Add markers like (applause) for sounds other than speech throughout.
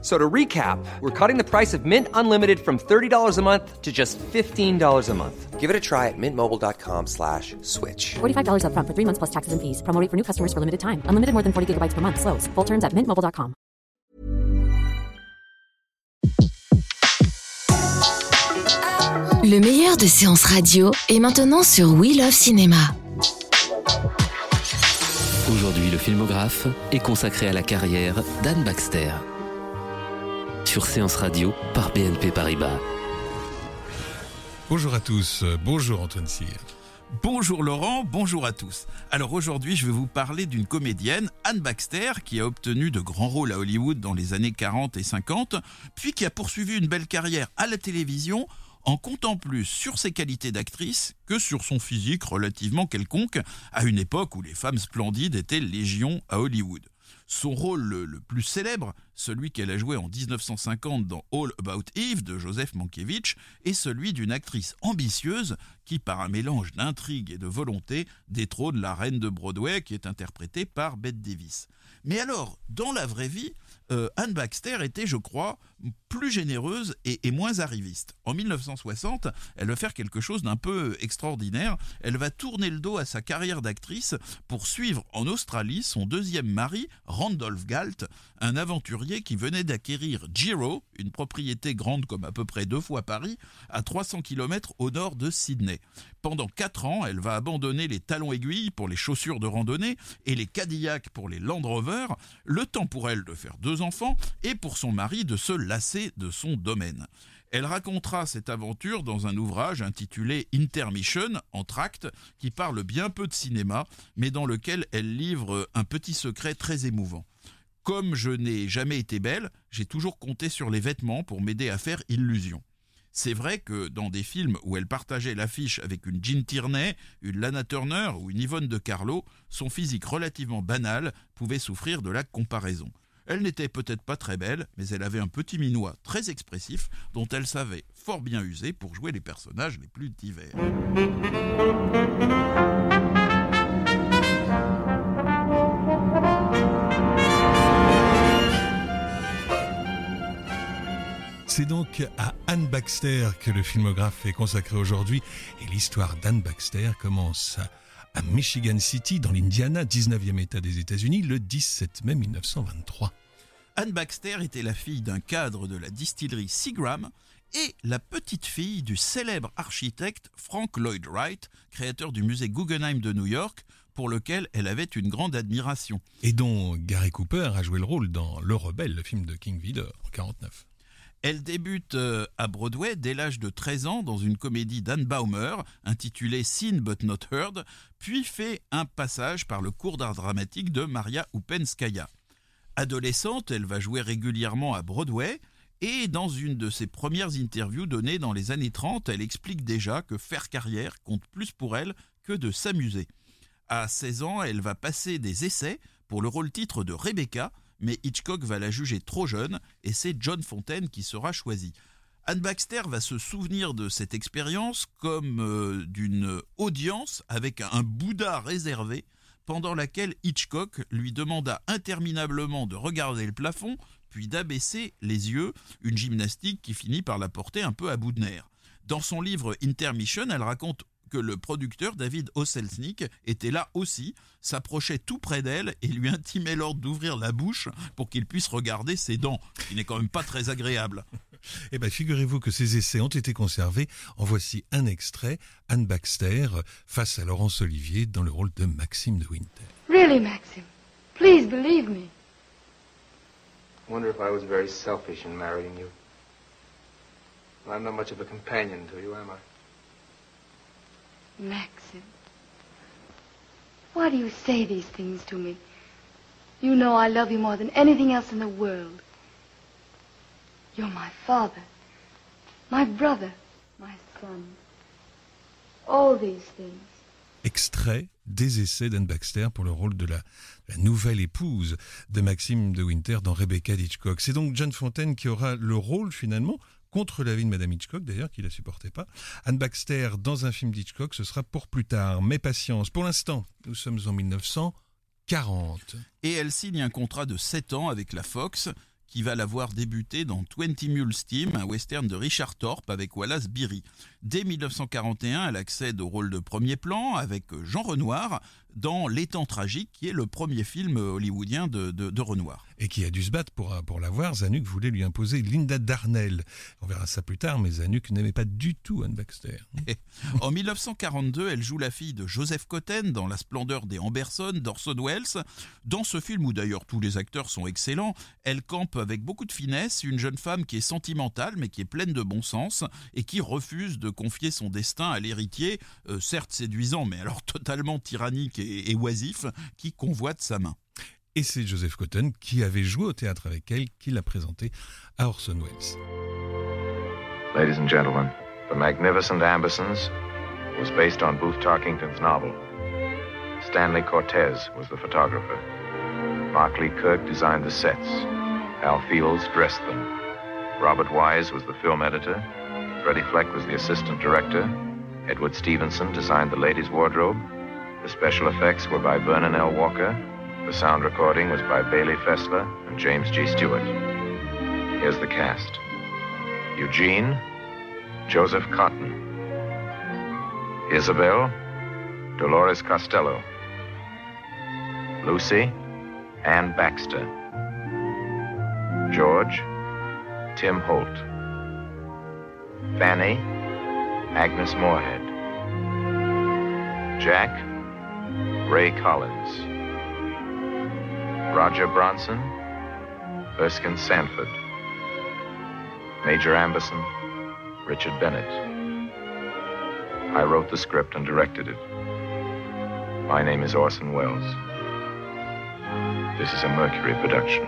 So to recap, we're cutting the price of Mint Unlimited from $30 a month to just $15 a month. Give it a try at mintmobile.com slash switch. $45 upfront for three months plus taxes and fees. Promo rate for new customers for limited time. Unlimited more than 40 gigabytes per month. Slows. Full terms at mintmobile.com. Le meilleur de séances radio est maintenant sur We Love Cinéma. Aujourd'hui, le filmographe est consacré à la carrière d'Anne Baxter. Sur Séance Radio par BNP Paribas. Bonjour à tous, bonjour Antoine Cyr. Bonjour Laurent, bonjour à tous. Alors aujourd'hui, je vais vous parler d'une comédienne, Anne Baxter, qui a obtenu de grands rôles à Hollywood dans les années 40 et 50, puis qui a poursuivi une belle carrière à la télévision en comptant plus sur ses qualités d'actrice que sur son physique relativement quelconque, à une époque où les femmes splendides étaient légion à Hollywood. Son rôle le, plus célèbre, celui qu'elle a joué en 1950 dans All About Eve de Joseph Mankiewicz, est celui d'une actrice ambitieuse qui, par un mélange d'intrigue et de volonté, détrône la reine de Broadway qui est interprétée par Bette Davis. Mais alors, dans la vraie vie, euh, Anne Baxter était, je crois, plus généreuse et, moins arriviste. En 1960, elle va faire quelque chose d'un peu extraordinaire. Elle va tourner le dos à sa carrière d'actrice pour suivre en Australie son deuxième mari, Randolph Galt, un aventurier qui venait d'acquérir Giro, une propriété grande comme à peu près deux fois Paris, à 300 km au nord de Sydney. Pendant quatre ans, elle va abandonner les talons aiguilles pour les chaussures de randonnée et les Cadillac pour les Land Rover, le temps pour elle de faire deux enfants et pour son mari de se lasser de son domaine. Elle racontera cette aventure dans un ouvrage intitulé Intermission, en tract, qui parle bien peu de cinéma, mais dans lequel elle livre un petit secret très émouvant. Comme je n'ai jamais été belle, j'ai toujours compté sur les vêtements pour m'aider à faire illusion. C'est vrai que dans des films où elle partageait l'affiche avec une Jean Tierney, une Lana Turner ou une Yvonne de Carlo, son physique relativement banal pouvait souffrir de la comparaison. Elle n'était peut-être pas très belle, mais elle avait un petit minois très expressif dont elle savait fort bien user pour jouer les personnages les plus divers. C'est donc à Anne Baxter que le filmographe est consacré aujourd'hui et l'histoire d'Anne Baxter commence à Michigan City dans l'Indiana, 19e État des États-Unis, le 17 mai 1923. Anne Baxter était la fille d'un cadre de la distillerie Seagram et la petite fille du célèbre architecte Frank Lloyd Wright, créateur du musée Guggenheim de New York, pour lequel elle avait une grande admiration. Et dont Gary Cooper a joué le rôle dans Le Rebelle, le film de King Vidor en 49. Elle débute euh, à Broadway dès l'âge de 13 ans dans une comédie d'Anne Baumer intitulée Seen but not heard, puis fait un passage par le cours d'art dramatique de Maria Upenskaya. Adolescente, elle va jouer régulièrement à Broadway et dans une de ses premières interviews données dans les années 30, elle explique déjà que faire carrière compte plus pour elle que de s'amuser. À 16 ans, elle va passer des essais pour le rôle titre de Rebecca, mais Hitchcock va la juger trop jeune et c'est John Fontaine qui sera choisi. Anne Baxter va se souvenir de cette expérience comme euh, d'une audience avec un Bouddha réservé pendant laquelle Hitchcock lui demanda interminablement de regarder le plafond puis d'abaisser les yeux, une gymnastique qui finit par la porter un peu à bout de nerfs. Dans son livre Intermission, elle raconte que le producteur David Oselznick était là aussi, s'approchait tout près d'elle et lui intimait l'ordre d'ouvrir la bouche pour qu'il puisse regarder ses dents, ce qui n'est quand même pas très agréable. (laughs) Eh bien, figurez-vous que ces essais ont été conservés. En voici un extrait. Anne Baxter face à Laurence Olivier dans le rôle de Maxime de Winter. Really, Maxime, please believe me. I wonder if I was very selfish in marrying you. Well, I'm not much of a companion to you, am I? Maxim. Why do you say these things to me? You know I love you more than anything else in the world. You're my father, my brother, my son. All these things. Extrait des essais d'Anne Baxter pour le rôle de la, nouvelle épouse de Maxime de Winter dans Rebecca d'Hitchcock. C'est donc John Fontaine qui aura le rôle finalement contre l'avis de Madame Hitchcock, d'ailleurs, qui la supportait pas. Anne Baxter, dans un film d'Hitchcock, ce sera pour plus tard. Mais patience, pour l'instant, nous sommes en 1940. Et elle signe un contrat de 7 ans avec la Fox, qui va la voir débuter dans 20 Mules Steam, un western de Richard Thorpe avec Wallace Beery. Dès 1941, elle accède au rôle de premier plan avec Jean Renoir dans L'étang tragique, qui est le premier film hollywoodien de, de, de Renoir. Et qui a dû se battre pour, pour l'avoir. Zanuck voulait lui imposer Linda Darnell. On verra ça plus tard, mais Zanuck n'aimait pas du tout Anne Baxter. (laughs) en 1942, elle joue la fille de Joseph Cotten dans La splendeur des Amberson d'Orson Welles. Dans ce film, où d'ailleurs tous les acteurs sont excellents, elle campe avec beaucoup de finesse une jeune femme qui est sentimentale, mais qui est pleine de bon sens et qui refuse de confier son destin à l'héritier, euh, certes séduisant, mais alors (laughs) totalement tyrannique et, et oisif, qui convoite sa main. Et c'est Joseph Cotton qui avait joué au théâtre avec elle qui l'a présenté à Orson Welles. Ladies and gentlemen, The Magnificent Ambersons was based on Booth Tarkington's novel. Stanley Cortez was the photographer. Mark Lee Kirk designed the sets. Al Fields dressed them. Robert Wise was the film editor. Freddie Fleck was the assistant director. Edward Stevenson designed the ladies' wardrobe. The special effects were by Vernon L. Walker. The sound recording was by Bailey Fessler and James G. Stewart. Here's the cast Eugene, Joseph Cotton, Isabel, Dolores Costello, Lucy, Ann Baxter, George, Tim Holt, Fanny, Agnes Moorehead, Jack, Ray Collins. Roger Bronson, Erskine Sanford, Major Amberson, Richard Bennett. I wrote the script and directed it. My name is Orson Welles. This is a Mercury production.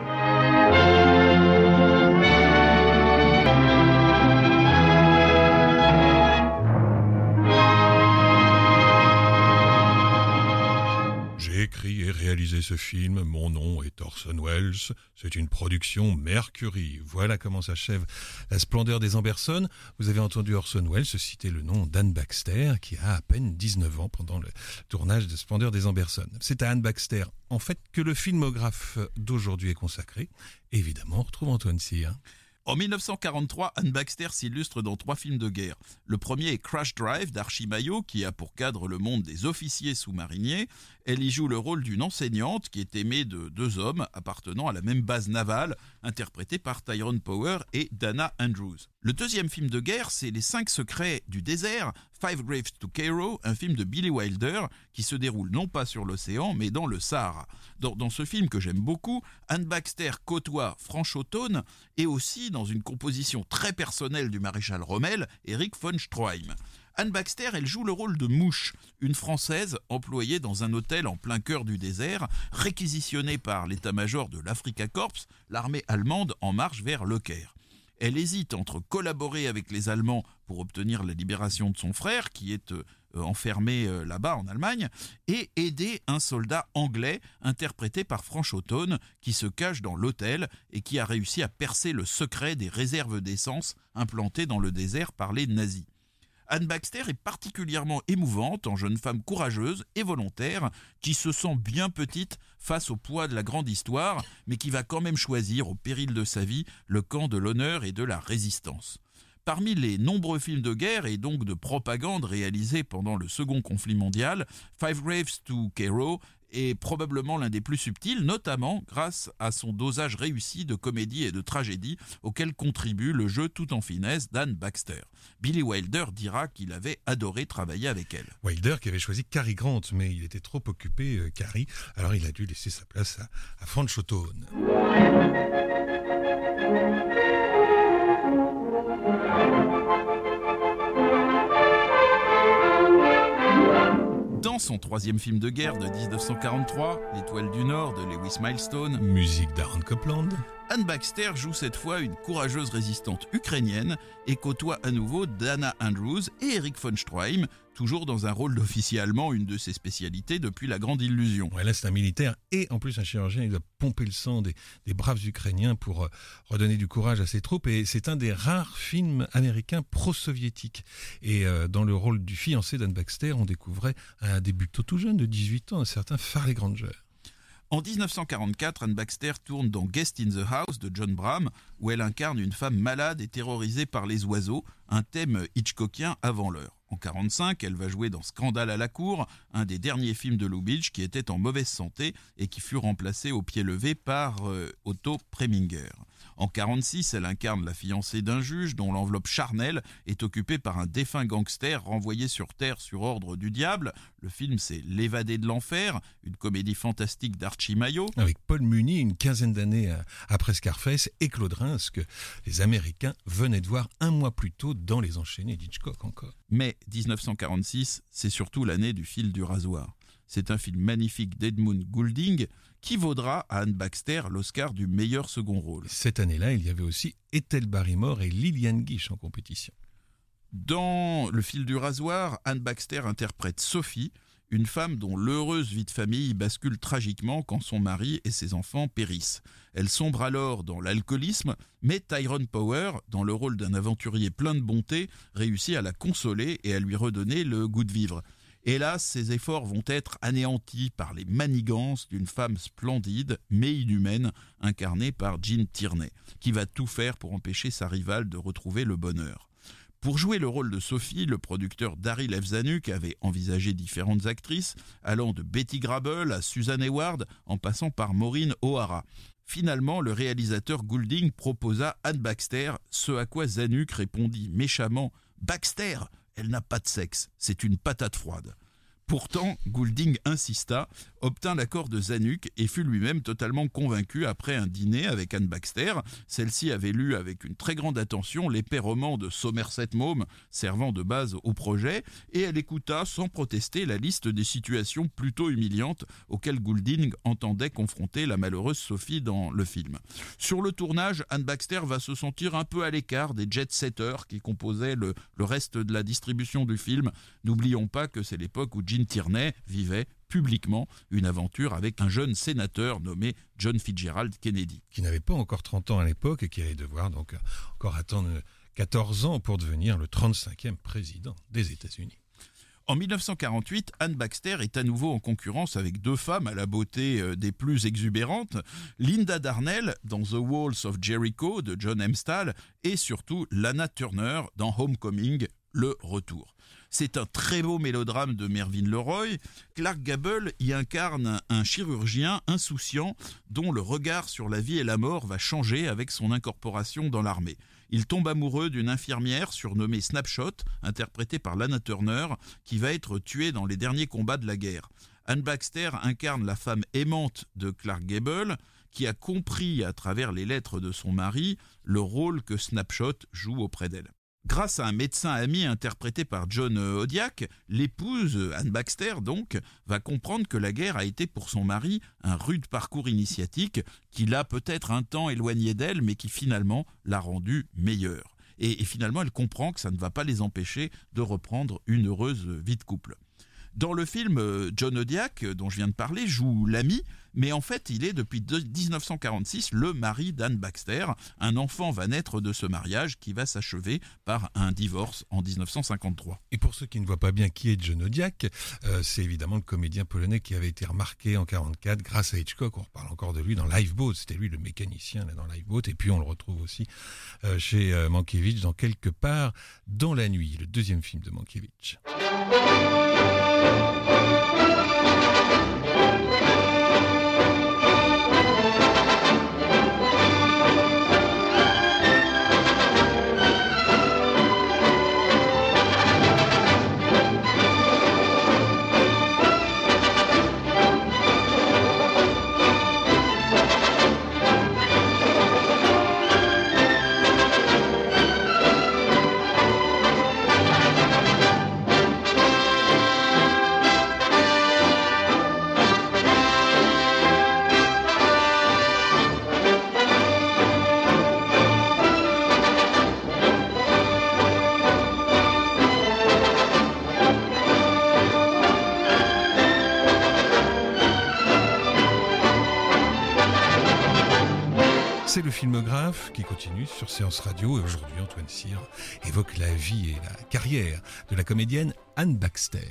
Réalisé ce film, mon nom est Orson Welles, c'est une production Mercury. Voilà comment s'achève La splendeur des Amberson. Vous avez entendu Orson Welles citer le nom d'Anne Baxter, qui a à peine 19 ans pendant le tournage de Splendeur des Amberson. C'est à Anne Baxter, en fait, que le filmographe d'aujourd'hui est consacré. Évidemment, on retrouve Antoine Cyr. En 1943, Anne Baxter s'illustre dans trois films de guerre. Le premier est Crash Drive d'Archie Maillot, qui a pour cadre le monde des officiers sous-mariniers. Elle y joue le rôle d'une enseignante qui est aimée de deux hommes appartenant à la même base navale, interprétés par Tyrone Power et Dana Andrews. Le deuxième film de guerre, c'est Les Cinq Secrets du désert, Five Graves to Cairo, un film de Billy Wilder qui se déroule non pas sur l'océan, mais dans le Sahara. Dans, dans ce film que j'aime beaucoup, Anne Baxter côtoie Franchotone et aussi dans une composition très personnelle du maréchal Rommel, Eric von Stroheim. Anne Baxter, elle joue le rôle de Mouche, une Française employée dans un hôtel en plein cœur du désert, réquisitionnée par l'état-major de l'Africa Corps, l'armée allemande en marche vers Le Caire. Elle hésite entre collaborer avec les Allemands pour obtenir la libération de son frère, qui est euh, enfermé euh, là-bas en Allemagne, et aider un soldat anglais interprété par Franchotone, qui se cache dans l'hôtel et qui a réussi à percer le secret des réserves d'essence implantées dans le désert par les nazis. Anne Baxter est particulièrement émouvante en jeune femme courageuse et volontaire qui se sent bien petite face au poids de la grande histoire, mais qui va quand même choisir, au péril de sa vie, le camp de l'honneur et de la résistance. Parmi les nombreux films de guerre et donc de propagande réalisés pendant le second conflit mondial, Five Graves to Cairo est probablement l'un des plus subtils, notamment grâce à son dosage réussi de comédie et de tragédie auquel contribue le jeu tout en finesse d'Anne Baxter. Billy Wilder dira qu'il avait adoré travailler avec elle. Wilder qui avait choisi Cary Grant, mais il était trop occupé, euh, Cary, alors il a dû laisser sa place à, à son troisième film de guerre de 1943, L'Étoile du Nord de Lewis Milestone, Musique d'Aaron Copland. Anne Baxter joue cette fois une courageuse résistante ukrainienne et côtoie à nouveau Dana Andrews et Eric von Stroheim, toujours dans un rôle d'officier allemand, une de ses spécialités depuis la Grande Illusion. Ouais, là, un militaire et en plus un chirurgien. Il doit pomper le sang des, des braves Ukrainiens pour euh, redonner du courage à ses troupes. Et c'est un des rares films américains pro-soviétiques. Et euh, dans le rôle du fiancé d'Anne Baxter, on découvrait un débutant tout jeune de 18 ans, un certain Farley Granger. En 1944, Anne Baxter tourne dans Guest in the House de John Bram, où elle incarne une femme malade et terrorisée par les oiseaux, un thème hitchcockien avant l'heure. En 1945, elle va jouer dans Scandale à la cour, un des derniers films de Lubitsch qui était en mauvaise santé et qui fut remplacé au pied levé par euh, Otto Preminger. En 1946, elle incarne la fiancée d'un juge dont l'enveloppe charnelle est occupée par un défunt gangster renvoyé sur Terre sur ordre du diable. Le film, c'est L'évadé de l'enfer, une comédie fantastique d'Archie Maillot. Avec Paul Muni, une quinzaine d'années après Scarface, et Claude Reims, que les Américains venaient de voir un mois plus tôt dans Les Enchaînés d'Hitchcock encore. Mais 1946, c'est surtout l'année du fil du rasoir. C'est un film magnifique d'Edmund Goulding qui vaudra à Anne Baxter l'Oscar du meilleur second rôle. Cette année-là, il y avait aussi Ethel Barrymore et Lillian Gish en compétition. Dans Le fil du rasoir, Anne Baxter interprète Sophie, une femme dont l'heureuse vie de famille bascule tragiquement quand son mari et ses enfants périssent. Elle sombre alors dans l'alcoolisme, mais Tyrone Power, dans le rôle d'un aventurier plein de bonté, réussit à la consoler et à lui redonner le goût de vivre. Hélas, ses efforts vont être anéantis par les manigances d'une femme splendide mais inhumaine, incarnée par Jean Tierney, qui va tout faire pour empêcher sa rivale de retrouver le bonheur. Pour jouer le rôle de Sophie, le producteur Daryl Evzanuk avait envisagé différentes actrices, allant de Betty Grable à Susan Hayward, en passant par Maureen O'Hara. Finalement, le réalisateur Goulding proposa Anne Baxter, ce à quoi Zanuck répondit méchamment Baxter elle n'a pas de sexe, c'est une patate froide. Pourtant, Goulding insista, obtint l'accord de Zanuck et fut lui-même totalement convaincu après un dîner avec Anne Baxter. Celle-ci avait lu avec une très grande attention l'épais roman de Somerset Maugham servant de base au projet et elle écouta sans protester la liste des situations plutôt humiliantes auxquelles Goulding entendait confronter la malheureuse Sophie dans le film. Sur le tournage, Anne Baxter va se sentir un peu à l'écart des jet-setters qui composaient le, le reste de la distribution du film. N'oublions pas que c'est l'époque où Tierney vivait publiquement une aventure avec un jeune sénateur nommé John Fitzgerald Kennedy. Qui n'avait pas encore 30 ans à l'époque et qui allait devoir donc encore attendre 14 ans pour devenir le 35e président des États-Unis. En 1948, Anne Baxter est à nouveau en concurrence avec deux femmes à la beauté euh, des plus exubérantes, Linda Darnell dans The Walls of Jericho de John Hempstall et surtout Lana Turner dans Homecoming, le retour. C'est un très beau mélodrame de Mervyn Leroy. Clark Gable y incarne un chirurgien insouciant dont le regard sur la vie et la mort va changer avec son incorporation dans l'armée. Il tombe amoureux d'une infirmière surnommée Snapshot, interprétée par Lana Turner, qui va être tuée dans les derniers combats de la guerre. Anne Baxter incarne la femme aimante de Clark Gable, qui a compris à travers les lettres de son mari le rôle que Snapshot joue auprès d'elle. Grâce à un médecin ami interprété par John Odiak, l'épouse, Anne Baxter donc, va comprendre que la guerre a été pour son mari un rude parcours initiatique qui l'a peut-être un temps éloigné d'elle, mais qui finalement l'a rendue meilleure. Et, et finalement, elle comprend que ça ne va pas les empêcher de reprendre une heureuse vie de couple. Dans le film, euh, John Odiak, euh, dont je viens de parler, joue l'ami, mais en fait, il est depuis 1946 le mari d'Anne Baxter. Un enfant va naître de ce mariage qui va s'achever par un divorce en 1953. Et pour ceux qui ne voient pas bien qui est John Odiak, euh, c'est évidemment le comédien polonais qui avait été remarqué en 44 grâce à Hitchcock. On reparle encore de lui dans Lifeboat. C'était lui le mécanicien dans Lifeboat. Et puis on le retrouve aussi chez Mankiewicz dans Quelque part dans la nuit, le deuxième film de Mankiewicz. Qui continue sur Séance Radio et aujourd'hui Antoine Cyr évoque la vie et la carrière de la comédienne Anne Baxter.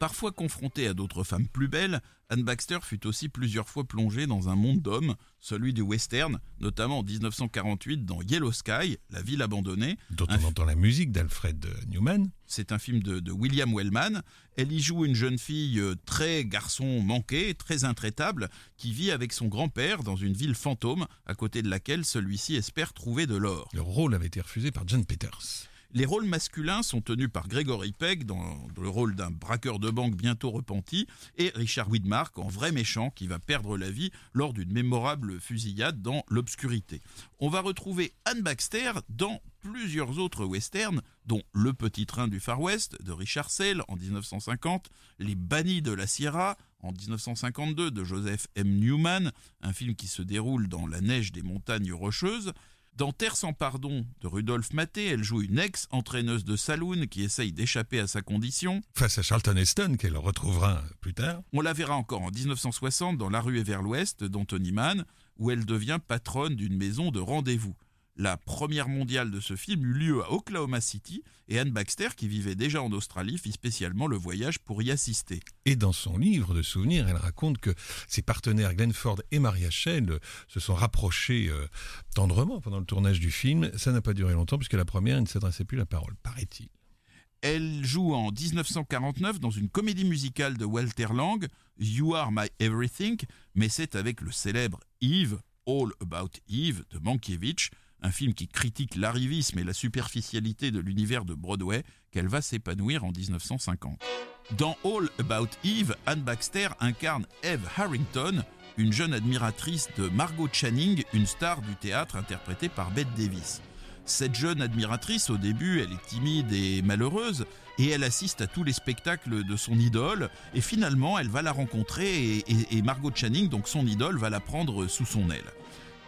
Parfois confrontée à d'autres femmes plus belles, Anne Baxter fut aussi plusieurs fois plongée dans un monde d'hommes, celui du western, notamment en 1948 dans Yellow Sky, La ville abandonnée. Dont on entend la musique d'Alfred Newman. C'est un film de, de, William Wellman. Elle y joue une jeune fille euh, très garçon manqué, très intraitable, qui vit avec son grand-père dans une ville fantôme, à côté de laquelle celui-ci espère trouver de l'or. Le rôle avait été refusé par John Peters. Les rôles masculins sont tenus par Gregory Peck dans le rôle d'un braqueur de banque bientôt repenti et Richard Widmark en vrai méchant qui va perdre la vie lors d'une mémorable fusillade dans l'obscurité. On va retrouver Anne Baxter dans plusieurs autres westerns, dont Le Petit Train du Far West de Richard Sale en 1950, Les Bannis de la Sierra en 1952 de Joseph M. Newman, un film qui se déroule dans la neige des montagnes rocheuses, dans Terre sans pardon de Rudolph Maté, elle joue une ex-entraîneuse de saloon qui essaye d'échapper à sa condition. Face à Charlton Heston, qu'elle retrouvera plus tard. On la verra encore en 1960 dans La rue est vers l'ouest d'Anthony Mann, où elle devient patronne d'une maison de rendez-vous. La première mondiale de ce film eut lieu à Oklahoma City et Anne Baxter, qui vivait déjà en Australie, fit spécialement le voyage pour y assister. Et dans son livre de souvenirs, elle raconte que ses partenaires Glenn Ford et Maria Shell se sont rapprochés euh, tendrement pendant le tournage du film. Ça n'a pas duré longtemps puisque la première ne s'adressait plus la parole, paraît-il. Elle joue en 1949 dans une comédie musicale de Walter Lang, You Are My Everything, mais c'est avec le célèbre Eve, All About Eve de Mankiewicz, un film qui critique l'arrivisme et la superficialité de l'univers de Broadway, qu'elle va s'épanouir en 1950. Dans All About Eve, Anne Baxter incarne Eve Harrington, une jeune admiratrice de Margot Channing, une star du théâtre interprétée par Bette Davis. Cette jeune admiratrice, au début, elle est timide et malheureuse, et elle assiste à tous les spectacles de son idole, et finalement, elle va la rencontrer, et, et, Margot Channing, donc son idole, va la prendre sous son aile.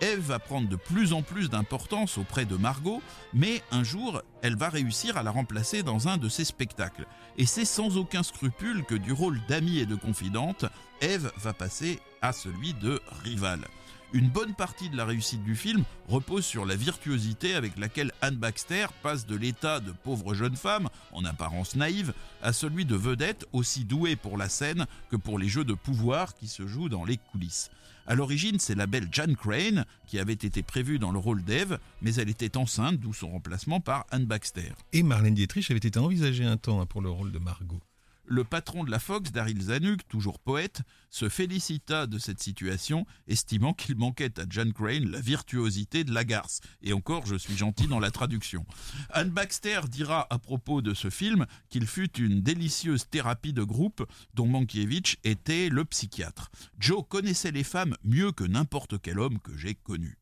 Eve va prendre de plus en plus d'importance auprès de Margot, mais un jour, elle va réussir à la remplacer dans un de ses spectacles. Et c'est sans aucun scrupule que du rôle d'amie et de confidente, Eve va passer à celui de rivale. Une bonne partie de la réussite du film repose sur la virtuosité avec laquelle Anne Baxter passe de l'état de pauvre jeune femme, en apparence naïve, à celui de vedette aussi douée pour la scène que pour les jeux de pouvoir qui se jouent dans les coulisses. À l'origine, c'est la belle Jan Crane qui avait été prévue dans le rôle d'Eve, mais elle était enceinte, d'où son remplacement par Anne Baxter. Et Marlène Dietrich avait été envisagée un temps pour le rôle de Margot. Le patron de la Fox, Daryl Zanuck, toujours poète, se félicita de cette situation, estimant qu'il manquait à Jan Crane la virtuosité de la garce. Et encore, je suis gentil dans la traduction. Anne Baxter dira à propos de ce film qu'il fut une délicieuse thérapie de groupe dont Mankiewicz était le psychiatre. Joe connaissait les femmes mieux que n'importe quel homme que j'ai connu.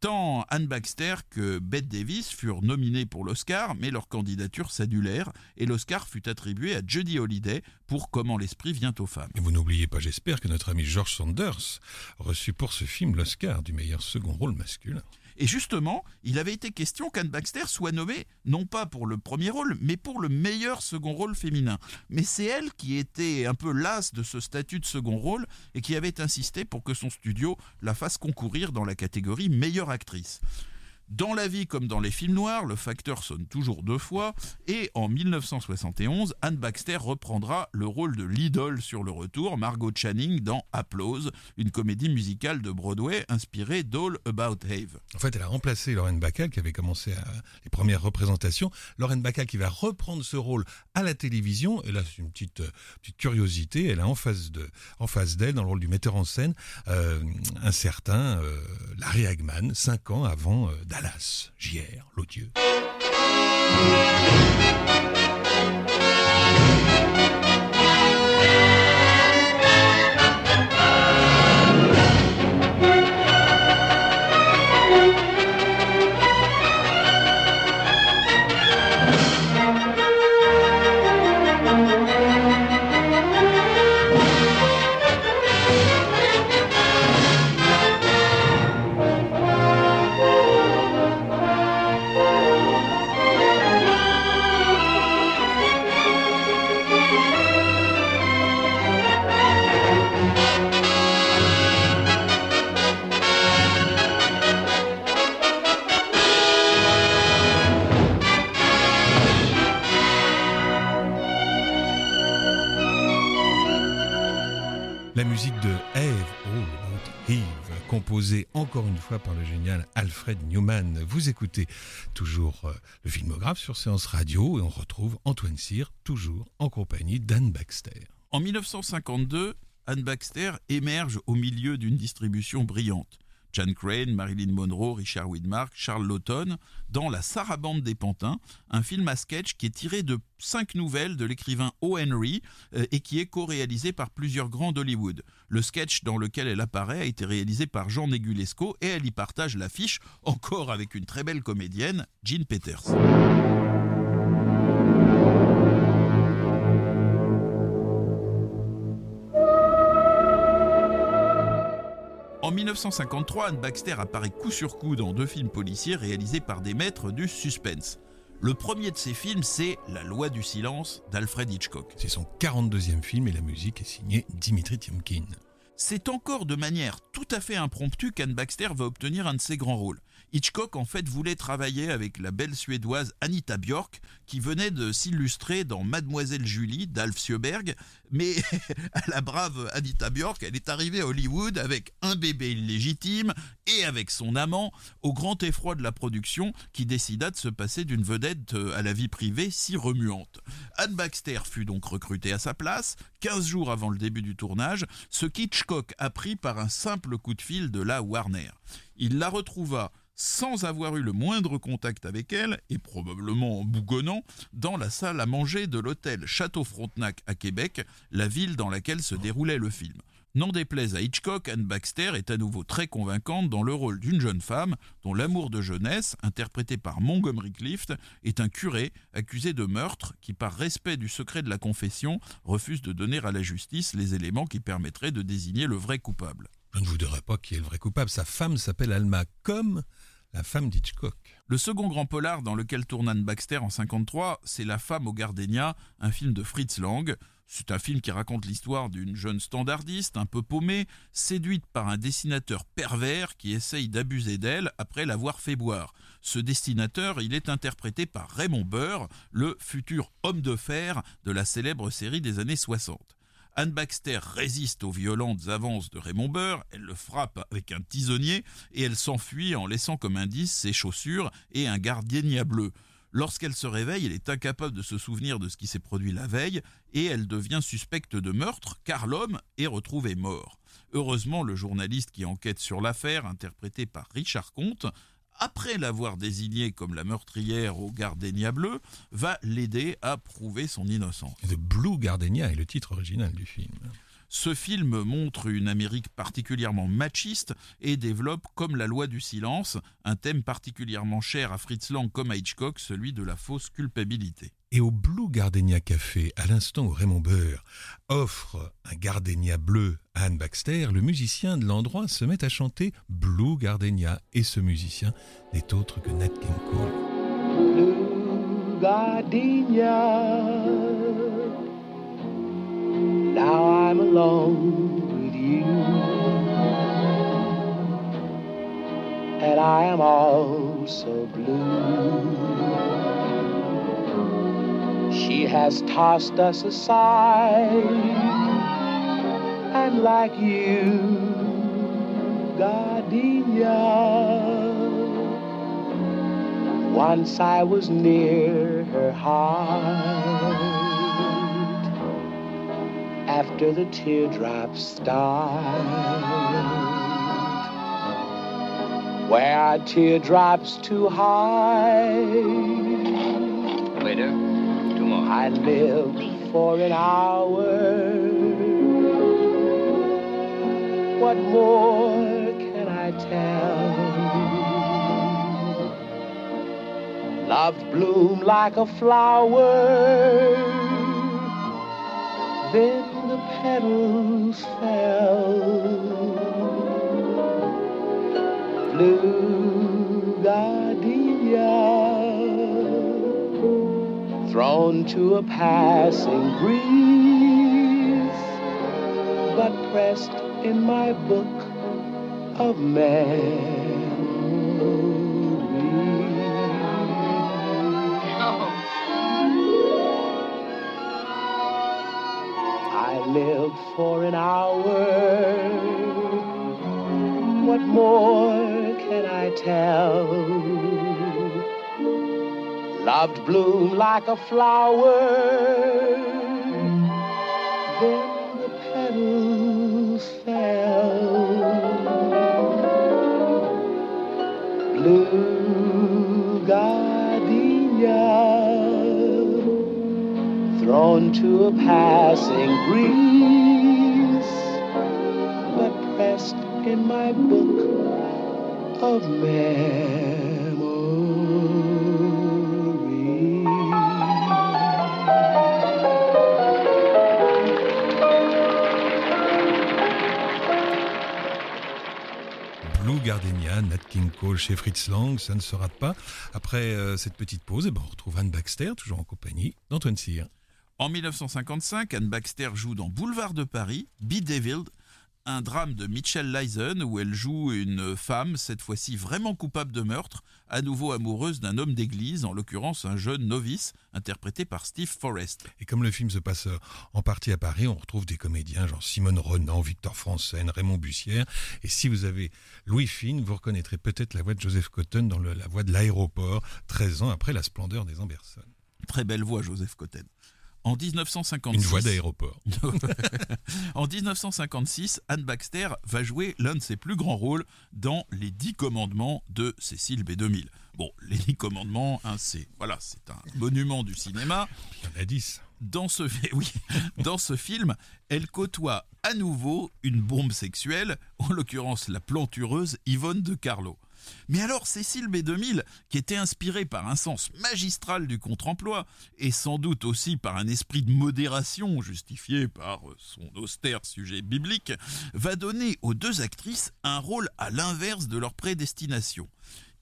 Tant Anne Baxter que Bette Davis furent nominés pour l'Oscar, mais leurs candidatures s'annulèrent et l'Oscar fut attribué à Judy Holliday pour Comment l'esprit vient aux femmes. Et vous n'oubliez pas, j'espère, que notre ami George Sanders reçut pour ce film l'Oscar du meilleur second rôle masculin. Et justement, il avait été question qu'Anne Baxter soit nommée non pas pour le premier rôle, mais pour le meilleur second rôle féminin. Mais c'est elle qui était un peu lasse de ce statut de second rôle et qui avait insisté pour que son studio la fasse concourir dans la catégorie meilleure actrice. Dans la vie comme dans les films noirs, le facteur sonne toujours deux fois, et en 1971, Anne Baxter reprendra le rôle de l'idole sur le retour, Margot Channing, dans Applause, une comédie musicale de Broadway inspirée d'All About Have. En fait, elle a remplacé Lauren Bacall, qui avait commencé les premières représentations. Lauren Bacall qui va reprendre ce rôle à la télévision, et là c'est une petite, euh, curiosité, elle a en face de, en face d'elle, dans le rôle du metteur en scène, euh, un certain euh, Larry Hagman, cinq ans avant euh, Dallas, JR, l'odieux. Encore une fois par le génial Alfred Newman. Vous écoutez toujours euh, le filmographe sur Séance Radio et on retrouve Antoine Cyr, toujours en compagnie d'Anne Baxter. En 1952, Anne Baxter émerge au milieu d'une distribution brillante. John Crane, Marilyn Monroe, Richard Widmark, Charles Lawton, dans La Sarabande des Pantins, un film à sketch qui est tiré de cinq nouvelles de l'écrivain O. Henry euh, et qui est co-réalisé par plusieurs grands d'Hollywood. Le sketch dans lequel elle apparaît a été réalisé par Jean Negulesco et elle y partage l'affiche, encore avec une très belle comédienne, Jean Peters. En 1953, Anne Baxter apparaît coup sur coup dans deux films policiers réalisés par des maîtres du suspense. Le premier de ces films, c'est La loi du silence d'Alfred Hitchcock. C'est son 42e film et la musique est signée Dimitri Tiomkin. C'est encore de manière tout à fait impromptue qu'Anne Baxter va obtenir un de ses grands rôles. Hitchcock en fait voulait travailler avec la belle suédoise Anita Björk qui venait de s'illustrer dans Mademoiselle Julie d'Alf Sjöberg mais (laughs) la brave Anita Björk elle est arrivée à Hollywood avec un bébé illégitime et avec son amant au grand effroi de la production qui décida de se passer d'une vedette euh, à la vie privée si remuante. Anne Baxter fut donc recrutée à sa place 15 jours avant le début du tournage, ce qu'Hitchcock apprit par un simple coup de fil de la Warner. Il la retrouva sans avoir eu le moindre contact avec elle, et probablement en bougonnant, dans la salle à manger de l'hôtel Château Frontenac à Québec, la ville dans laquelle se déroulait le film. N'en déplaise à Hitchcock, Anne Baxter est à nouveau très convaincante dans le rôle d'une jeune femme dont l'amour de jeunesse, interprété par Montgomery Clift, est un curé accusé de meurtre qui, par respect du secret de la confession, refuse de donner à la justice les éléments qui permettraient de désigner le vrai coupable. Je ne vous dirai pas qui est le vrai coupable. Sa femme s'appelle Alma, comme la femme d'Hitchcock. Le second grand polar dans lequel tourne Anne Baxter en 53, c'est La femme au gardénia, un film de Fritz Lang. C'est un film qui raconte l'histoire d'une jeune standardiste un peu paumée, séduite par un dessinateur pervers qui essaye d'abuser d'elle après l'avoir fait boire. Ce dessinateur, il est interprété par Raymond Burr, le futur homme de fer de la célèbre série des années 60. Anne Baxter résiste aux violentes avances de Raymond Burr, elle le frappe avec un tisonnier et elle s'enfuit en laissant comme indice ses chaussures et un gardien bleu. Lorsqu'elle se réveille, elle est incapable de se souvenir de ce qui s'est produit la veille et elle devient suspecte de meurtre car l'homme est retrouvé mort. Heureusement, le journaliste qui enquête sur l'affaire, interprété par Richard Comte, après l'avoir désignée comme la meurtrière au Gardenia bleu, va l'aider à prouver son innocence. The Blue Gardenia est le titre original du film. Ce film montre une Amérique particulièrement machiste et développe, comme la loi du silence, un thème particulièrement cher à Fritz Lang comme à Hitchcock, celui de la fausse culpabilité. Et au Blue Gardenia Café, à l'instant où Raymond Burr offre un gardenia bleu à Anne Baxter, le musicien de l'endroit se met à chanter Blue Gardenia. Et ce musicien n'est autre que Nat King Cole. Blue Gardenia. Now I'm alone with you. And I am all so blue. She has tossed us aside. And like you, gardenia. Once I was near her heart after the teardrops start. Where teardrops too high? Waiter. I live for an hour. What more can I tell? Love bloomed like a flower. Then the petals fell. Blue gardenia thrown to a passing breeze, but pressed in my book of memories. I lived for an hour. What more can I tell? Loved bloom like a flower. Then the petals fell. Blue gardenia thrown to a passing breeze, but pressed in my book of Blue Gardenia, Nat King Cole chez Fritz Lang, ça ne se rate pas. Après euh, cette petite pause, eh ben, on retrouve Anne Baxter, toujours en compagnie d'Antoine Cyr. En 1955, Anne Baxter joue dans Boulevard de Paris, Be Devil, un drame de Mitchell Leisen où elle joue une femme, cette fois-ci vraiment coupable de meurtre, à nouveau amoureuse d'un homme d'église, en l'occurrence un jeune novice, interprété par Steve Forrest. Et comme le film se passe euh, en partie à Paris, on retrouve des comédiens genre Simone Renan, Victor Franzen, Raymond Bussière. Et si vous avez Louis Fine, vous reconnaîtrez peut-être la voix de Joseph Cotton dans le- la voix de l'aéroport, 13 ans après la splendeur des Amberson. Très belle voix, Joseph Cotten. En 1956, Une voix d'aéroport. (laughs) en 1956, Anne Baxter va jouer l'un de ses plus grands rôles dans Les Dix Commandements de Cécile B2000. Bon, Les Dix Commandements, hein, c'est voilà, c'est un monument du cinéma. Il y en a 10. Dans ce, (laughs) oui, dans ce film, elle côtoie à nouveau une bombe sexuelle, en l'occurrence la plantureuse Yvonne de Carlo. Mais alors Cécile B2000, qui était inspirée par un sens magistral du contre-emploi, et sans doute aussi par un esprit de modération justifié par son austère sujet biblique, va donner aux deux actrices un rôle à l'inverse de leur prédestination.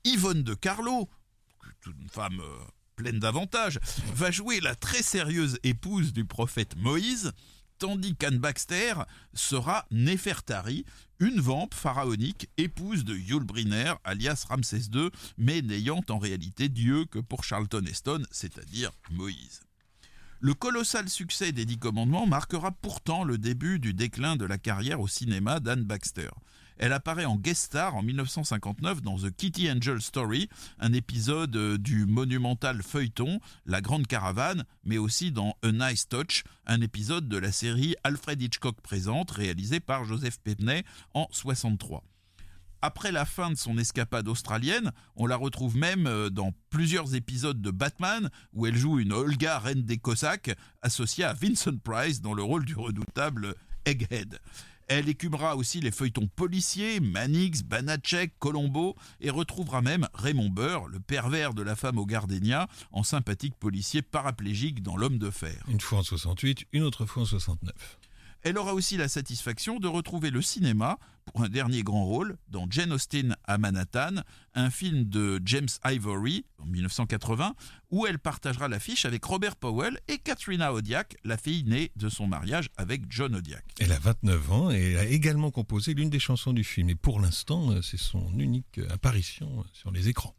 Yvonne de Carlo, une femme euh, pleine d'avantages, va jouer la très sérieuse épouse du prophète Moïse, tandis qu'Anne Baxter sera Néfertari, une vampe pharaonique, épouse de Yul Brynner, alias Ramsès II, mais n'ayant en réalité Dieu que pour Charlton Heston, c'est-à-dire Moïse. Le colossal succès des Dix Commandements marquera pourtant le début du déclin de la carrière au cinéma d'Anne Baxter. Elle apparaît en guest star en 1959 dans The Kitty Angel Story, un épisode euh, du monumental feuilleton La Grande Caravane, mais aussi dans A Nice Touch, un épisode de la série Alfred Hitchcock présente, réalisé par Joseph Pepney en 63. Après la fin de son escapade australienne, on la retrouve même euh, dans plusieurs épisodes de Batman où elle joue une Olga reine des Cosaques associée à Vincent Price dans le rôle du redoutable Egghead. Elle écumera aussi les feuilletons policiers, Manix, Banachek, Colombo, et retrouvera même Raymond Burr, le pervers de la femme au gardénia, en sympathique policier paraplégique dans L'homme de fer. Une fois en 68, une autre fois en 69. Elle aura aussi la satisfaction de retrouver le cinéma pour un dernier grand rôle dans Jane Austen à Manhattan, un film de James Ivory en 1980, où elle partagera l'affiche avec Robert Powell et Katrina Odiak, la fille née de son mariage avec John Odiak. Elle a 29 ans et a également composé l'une des chansons du film. Et pour l'instant, euh, c'est son unique euh, apparition sur les écrans.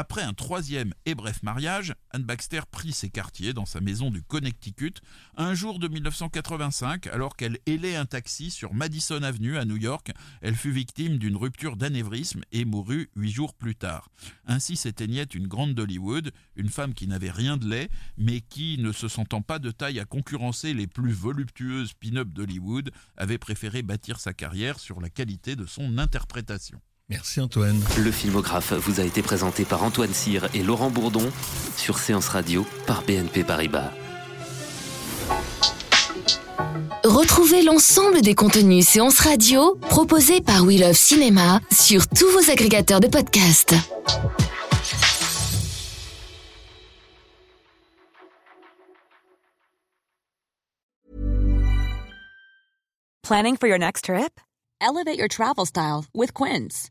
Après un troisième et bref mariage, Anne Baxter prit ses quartiers dans sa maison du Connecticut un jour de 1985 alors qu'elle hélait un taxi sur Madison Avenue à New York. Elle fut victime d'une rupture d'anévrisme et mourut huit jours plus tard. Ainsi s'éteignait une grande d'Hollywood, une femme qui n'avait rien de laid, mais qui, ne se sentant pas de taille à concurrencer les plus voluptueuses pin-up d'Hollywood, avait préféré bâtir sa carrière sur la qualité de son interprétation. Merci Antoine. Le filmographe vous a été présenté par Antoine Cyr et Laurent Bourdon sur Séance Radio par BNP Paribas. Retrouvez l'ensemble des contenus séances radio proposés par We Love Cinéma sur tous vos agrégateurs de podcasts. Planning for your next trip? Elevate your travel style with Quince.